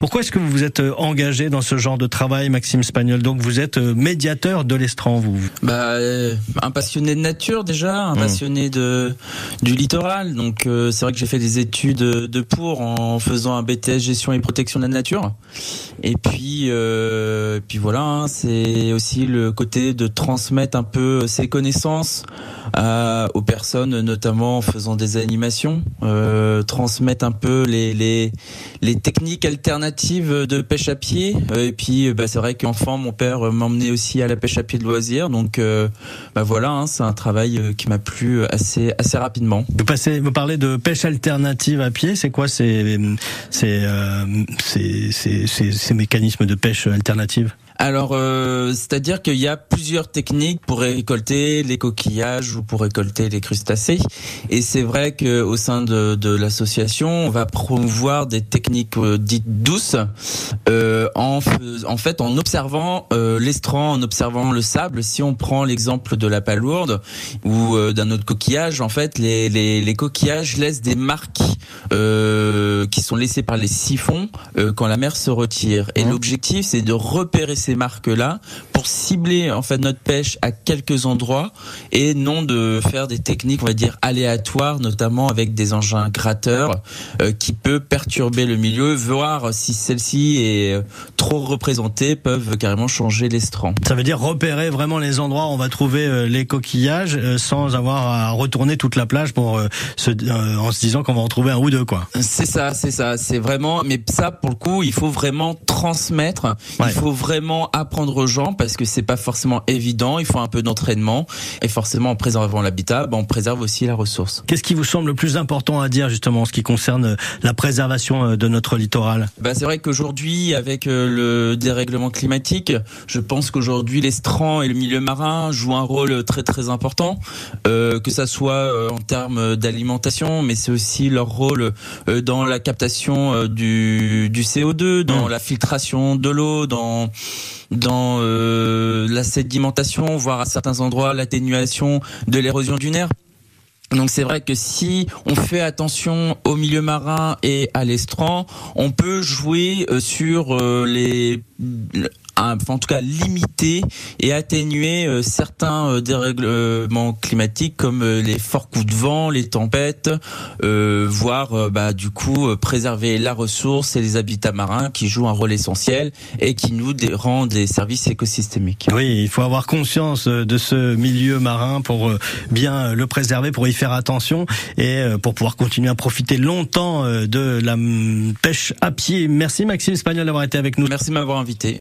Pourquoi est-ce que vous vous êtes euh, engagé dans ce genre de travail, Maxime Spagnol? Donc vous êtes euh, médiateur de l'estran, vous Bah, euh, un passionné de nature déjà, un mmh. passionné de du littoral. Donc c'est vrai que j'ai fait des études de pour en faisant un BTS gestion et protection de la nature. Et puis puis voilà, hein, c'est aussi le côté de transmettre un peu ses connaissances aux personnes, notamment en faisant des animations, transmettre un peu les les les techniques alternatives de pêche à pied. Euh, et puis, bah, c'est vrai qu'enfant, mon père m'emmenait aussi à la pêche à pied de loisirs. Donc, euh, bah voilà, hein, c'est un travail euh, qui m'a plu assez assez rapidement. Vous passez, vous parlez de pêche alternative à pied. C'est quoi ces, ces, ces, ces mécanismes de pêche alternative? Alors, euh, c'est-à-dire qu'il y a plusieurs techniques pour récolter les coquillages ou pour récolter les crustacés. Et c'est vrai qu'au sein de, de l'association, on va promouvoir des techniques euh, dites douces, euh, en, en fait en observant euh, l'estran, en observant le sable. Si on prend l'exemple de la palourde ou euh, d'un autre coquillage, en fait, les, les, les coquillages laissent des marques qui sont laissées par les siphons quand la mer se retire. Et mmh. l'objectif, c'est de repérer ces marques-là pour cibler en fait notre pêche à quelques endroits et non de faire des techniques on va dire aléatoires, notamment avec des engins gratteurs euh, qui peut perturber le milieu, voir si celle-ci est euh, trop représentée, peuvent carrément changer l'estran. Ça veut dire repérer vraiment les endroits où on va trouver euh, les coquillages sans avoir à retourner toute la plage pour se, en se disant qu'on va en trouver un ou deux quoi. C'est ça, c'est ça, c'est vraiment. Mais ça pour le coup, il faut vraiment transmettre. Il faut vraiment apprendre aux gens parce que c'est pas forcément évident. Il faut un peu d'entraînement et forcément en préservant l'habitat, ben, on préserve aussi la ressource. Qu'est-ce qui vous semble le plus important à dire justement en ce qui concerne la préservation euh, de notre littoral? Ben, c'est vrai qu'aujourd'hui, avec euh, le dérèglement climatique, je pense qu'aujourd'hui les strands et le milieu marin jouent un rôle très très important, euh, que ça soit euh, en termes d'alimentation, mais c'est aussi leur rôle dans la captation du, du CO2, dans mmh. la filtration de l'eau, dans dans euh, la sédimentation, voire à certains endroits l'atténuation de l'érosion dunaire. Donc c'est vrai que si on fait attention au milieu marin et à l'estran, on peut jouer euh, sur euh, les en tout cas limiter et atténuer euh, certains euh, dérèglements climatiques comme euh, les forts coups de vent, les tempêtes, voire bah, du coup préserver la ressource et les habitats marins qui jouent un rôle essentiel et qui nous rendent des services écosystémiques. Oui, il faut avoir conscience de ce milieu marin pour bien le préserver, pour y faire attention et pour pouvoir continuer à profiter longtemps de la pêche à pied. Merci Maxime Espagnol d'avoir été avec nous. Merci de m'avoir invité.